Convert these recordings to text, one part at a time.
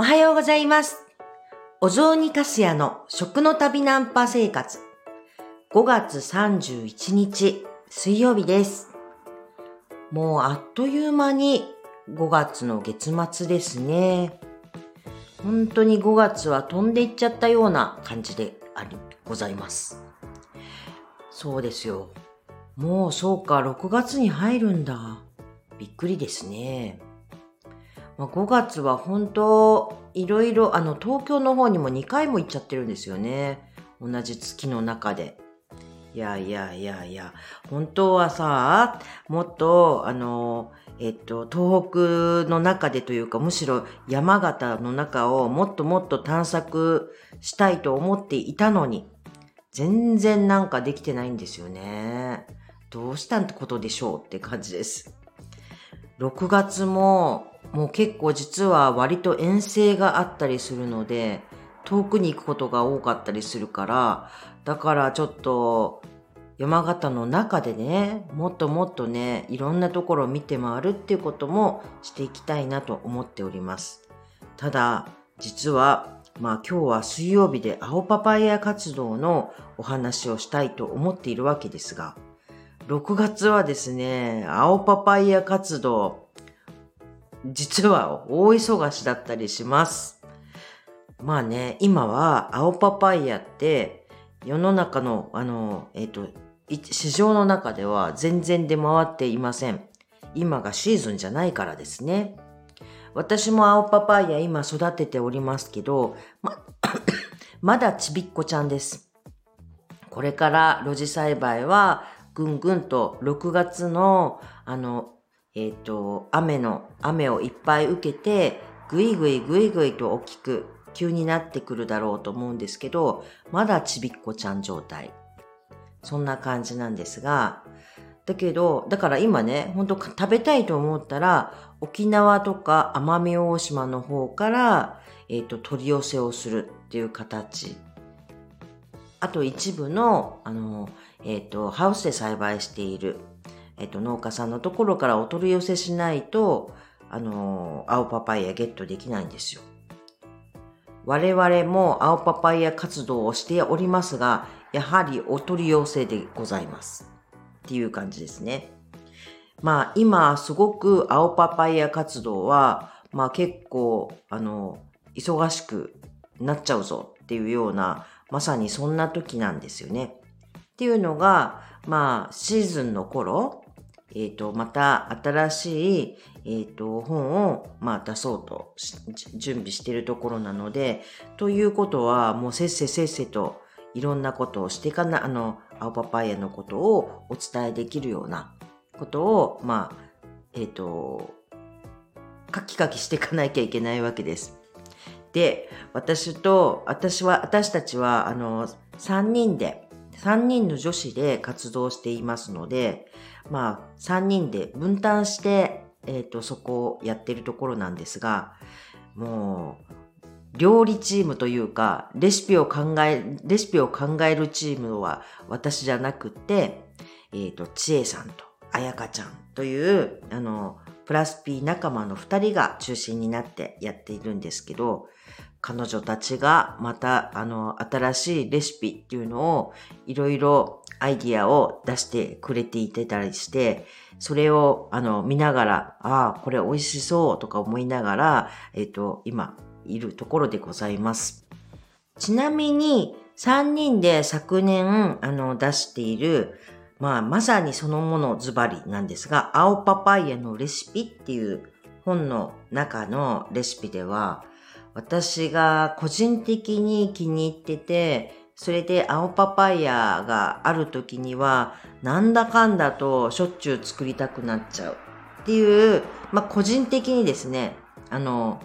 おはようございます。お雑煮かすやの食の旅ナンパ生活。5月31日水曜日です。もうあっという間に5月の月末ですね。本当に5月は飛んでいっちゃったような感じであり、ございます。そうですよ。もうそうか、6月に入るんだ。びっくりですね。まあ、5月は本当、いろいろ、あの、東京の方にも2回も行っちゃってるんですよね。同じ月の中で。いやいやいやいや、本当はさ、もっと、あの、えっと、東北の中でというか、むしろ山形の中をもっともっと探索したいと思っていたのに、全然なんかできてないんですよね。どうしたってことでしょうって感じです。6月ももう結構実は割と遠征があったりするので遠くに行くことが多かったりするからだからちょっと山形の中でねもっともっとねいろんなところを見て回るっていうこともしていきたいなと思っております。ただ実はまあ今日は水曜日で青パパイヤ活動のお話をしたいと思っているわけですが6月はですね、青パパイヤ活動、実は大忙しだったりします。まあね、今は青パパイヤって世の中の、あの、えっ、と、市場の中では全然出回っていません。今がシーズンじゃないからですね。私も青パパイヤ今育てておりますけど、ま、まだちびっこちゃんです。これから露地栽培はぐんぐんと6月のあの、えっ、と、雨の、雨をいっぱい受けて、ぐいぐいぐいぐいと大きく急になってくるだろうと思うんですけど、まだちびっこちゃん状態。そんな感じなんですが、だけど、だから今ね、本当食べたいと思ったら、沖縄とか奄美大島の方から、えっ、と、取り寄せをするっていう形。あと一部の、あの、えっ、と、ハウスで栽培している、えっ、と、農家さんのところからお取り寄せしないと、あの、青パパイヤゲットできないんですよ。我々も青パパイヤ活動をしておりますが、やはりお取り寄せでございます。っていう感じですね。まあ今すごく青パパイヤ活動は、まあ結構、あの、忙しくなっちゃうぞっていうような、まさにそんな時なんですよね。っていうのが、まあ、シーズンの頃、えっ、と、また新しい、えっ、と、本を、まあ、出そうと準備しているところなので、ということは、もうせっせせっせと、いろんなことをしてかな、あの、青パパイヤのことをお伝えできるようなことを、まあ、えっ、と、カキカキしていかなきゃいけないわけです。で、私と、私は、私たちは、あの、3人で、3人の女子で活動していますので、まあ、3人で分担して、えっ、と、そこをやってるところなんですが、もう、料理チームというか、レシピを考え、レシピを考えるチームは私じゃなくて、えっ、と、ちえさんとあやかちゃんという、あの、プラス P 仲間の2人が中心になってやっているんですけど、彼女たちがまたあの新しいレシピっていうのをいろいろアイディアを出してくれていてたりして、それをあの見ながら、ああ、これ美味しそうとか思いながら、えっ、と、今いるところでございます。ちなみに3人で昨年あの出しているまあ、まさにそのものズバリなんですが、青パパイヤのレシピっていう本の中のレシピでは、私が個人的に気に入ってて、それで青パパイヤがある時には、なんだかんだとしょっちゅう作りたくなっちゃうっていう、まあ個人的にですね、あの、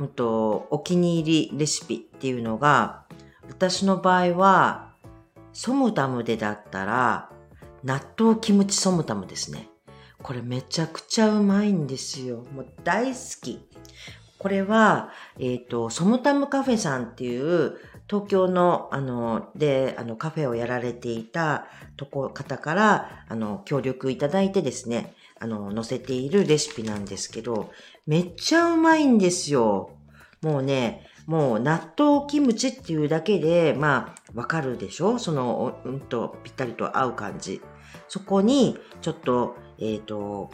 うんと、お気に入りレシピっていうのが、私の場合は、ソムタムでだったら、納豆キムチソムタムですね。これめちゃくちゃうまいんですよ。もう大好き。これは、えっ、と、ソムタムカフェさんっていう、東京の、あの、で、あの、カフェをやられていたとこ、方から、あの、協力いただいてですね、あの、載せているレシピなんですけど、めっちゃうまいんですよ。もうね、もう納豆キムチっていうだけで、まあ、わかるでしょ？その、うんと、ぴったりと合う感じ。そこに、ちょっと、えっ、ー、と、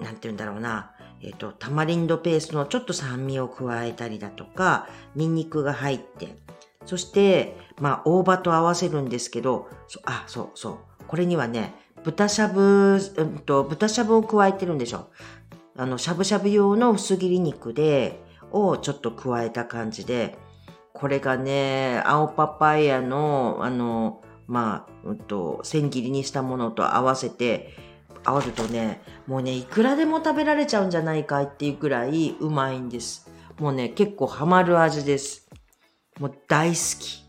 なんて言うんだろうな、えっ、と、タマリンドペーストのちょっと酸味を加えたりだとか、ニンニクが入って、そして、まあ、大葉と合わせるんですけど、あ、そうそう。これにはね、豚しゃぶ、うんと、豚しゃぶを加えてるんでしょ。あの、しゃぶしゃぶ用の薄切り肉で、をちょっと加えた感じで、これがね、青パパイヤの、あの、まあ、うんと、千切りにしたものと合わせて、合わるとね、もうね、いくらでも食べられちゃうんじゃないかっていうくらいうまいんです。もうね、結構ハマる味です。もう大好き。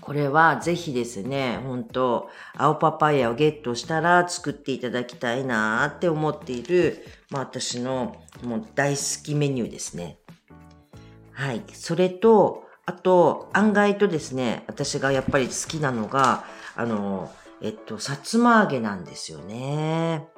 これはぜひですね、本当青パパイヤをゲットしたら作っていただきたいなーって思っている、まあ私のもう大好きメニューですね。はい。それと、あと、案外とですね、私がやっぱり好きなのが、あの、えっと、さつま揚げなんですよね。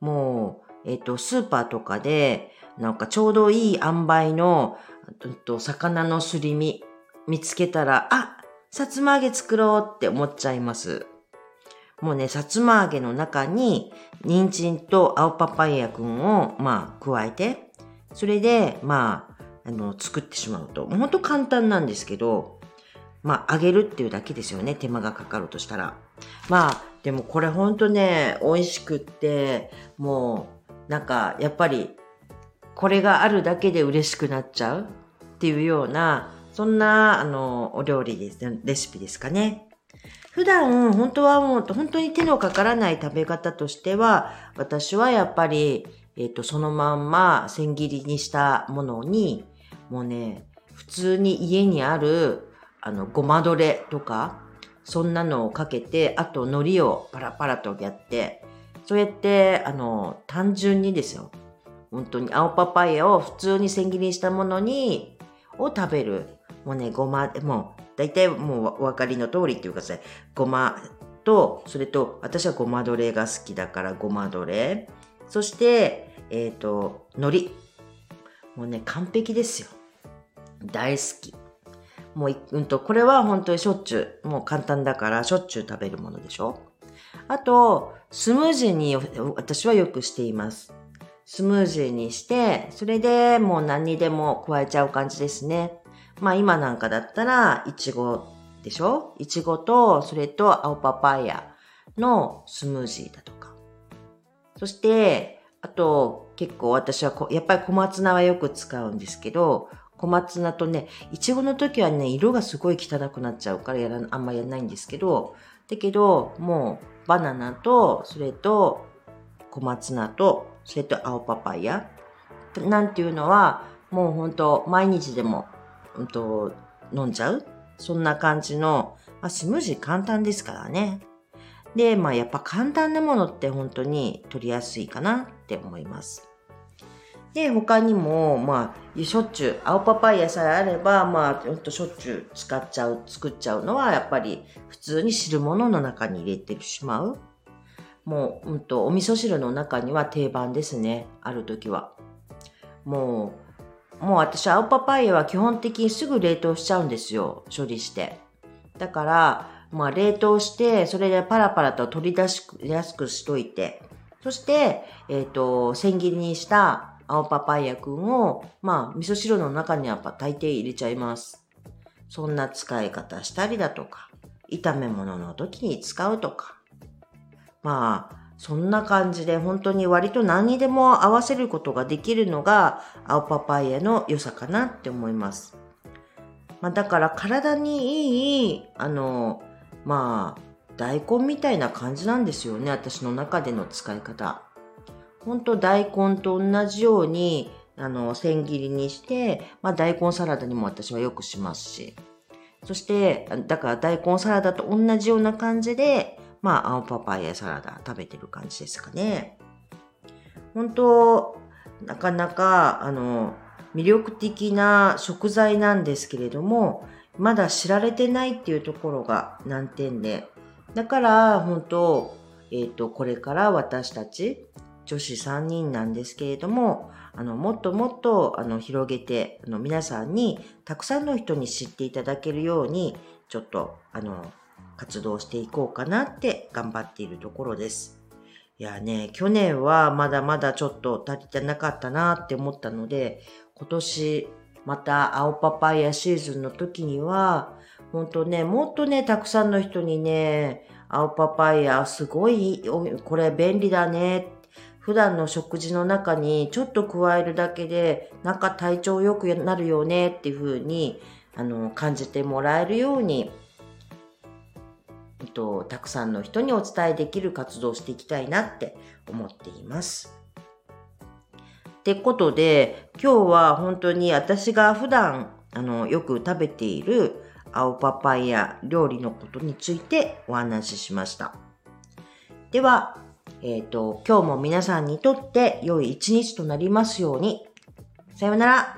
もう、えっと、スーパーとかで、なんかちょうどいい塩梅の、うんと、魚のすり身見つけたら、あ、さつま揚げ作ろうって思っちゃいます。もうね、さつま揚げの中に、人参と青パパイヤくんを、まあ、加えて、それで、まあ、あの、作ってしまうと。もうほんと簡単なんですけど、まあ、揚げるっていうだけですよね。手間がかかるとしたら。まあ、でもこれほんとね、美味しくって、もう、なんか、やっぱり、これがあるだけで嬉しくなっちゃうっていうような、そんな、あの、お料理です、レシピですかね。普段、本当はもう、本当に手のかからない食べ方としては、私はやっぱり、えっ、ー、と、そのまんま千切りにしたものに、もうね、普通に家にある、あの、ごまどれとか、そんなのをかけて、あと海苔をパラパラとやって、そうやって、あの、単純にですよ。本当に青パパイヤを普通に千切りしたものに、を食べる。もうね、ごま、もう、大体もうお分かりの通りっていうかさ、ごまと、それと、私はごまどれが好きだからごまどれ。そして、えっ、ー、と、海苔。もうね、完璧ですよ。大好き。もう、うんと、これは本当にしょっちゅう、もう簡単だからしょっちゅう食べるものでしょ？あと、スムージーに私はよくしています。スムージーにして、それでもう何にでも加えちゃう感じですね。まあ今なんかだったら、いちごでしょ？いちごと、それと青パパイヤのスムージーだとか。そして、あと結構私はやっぱり小松菜はよく使うんですけど、小松菜とね、いちごの時はね、色がすごい汚くなっちゃうからやらあんまやらないんですけど、だけど、もうバナナと、それと小松菜と、それと青パパイヤなんていうのは、もうほんと毎日でも、うんと、飲んじゃうそんな感じの、まあ、スムージー簡単ですからね。で、まあやっぱ簡単なものって本当に取りやすいかなって思います。で、他にも、まあ、しょっちゅう、青パパイヤさえあれば、まあ、ほんとしょっちゅう使っちゃう、作っちゃうのは、やっぱり普通に汁物の中に入れてしまう。もう、うんと、お味噌汁の中には定番ですね。ある時は。もう、もう私、青パパイヤは基本的にすぐ冷凍しちゃうんですよ。処理して。だから、まあ、冷凍して、それでパラパラと取り出しやすくしといて、そして、えっ、ー、と、千切りにした青パパイヤくんを、まあ、味噌汁の中には大抵入れちゃいます。そんな使い方したりだとか、炒め物の時に使うとか、まあ、そんな感じで本当に割と何にでも合わせることができるのが青パパイヤの良さかなって思います。まあ、だから体にいい、あの、まあ、大根みたいな感じなんですよね、私の中での使い方。本当大根と同じように、あの、千切りにして、まあ、大根サラダにも私はよくしますし。そして、だから大根サラダと同じような感じで、まあ、青パパイヤサラダ食べてる感じですかね。本当なかなか、あの、魅力的な食材なんですけれども、まだ知られてないっていうところが難点で、だから、本当えっ、ー、と、これから私たち、女子3人なんですけれども、あの、もっともっと、あの、広げて、あの、皆さんに、たくさんの人に知っていただけるように、ちょっと、あの、活動していこうかなって頑張っているところです。いやね、去年はまだまだちょっと足りてなかったなって思ったので、今年また青パパイヤシーズンの時には、ほんとね、もっとね、たくさんの人にね、青パパイヤすごい、これ便利だね。普段の食事の中にちょっと加えるだけで、なんか体調良くなるよねっていう風に、あの、感じてもらえるように、えっと、たくさんの人にお伝えできる活動をしていきたいなって思っています。ってことで、今日は本当に私が普段あのよく食べている青パパイヤ料理のことについてお話ししました。では、えっ、ー、と、今日も皆さんにとって良い一日となりますように。さようなら。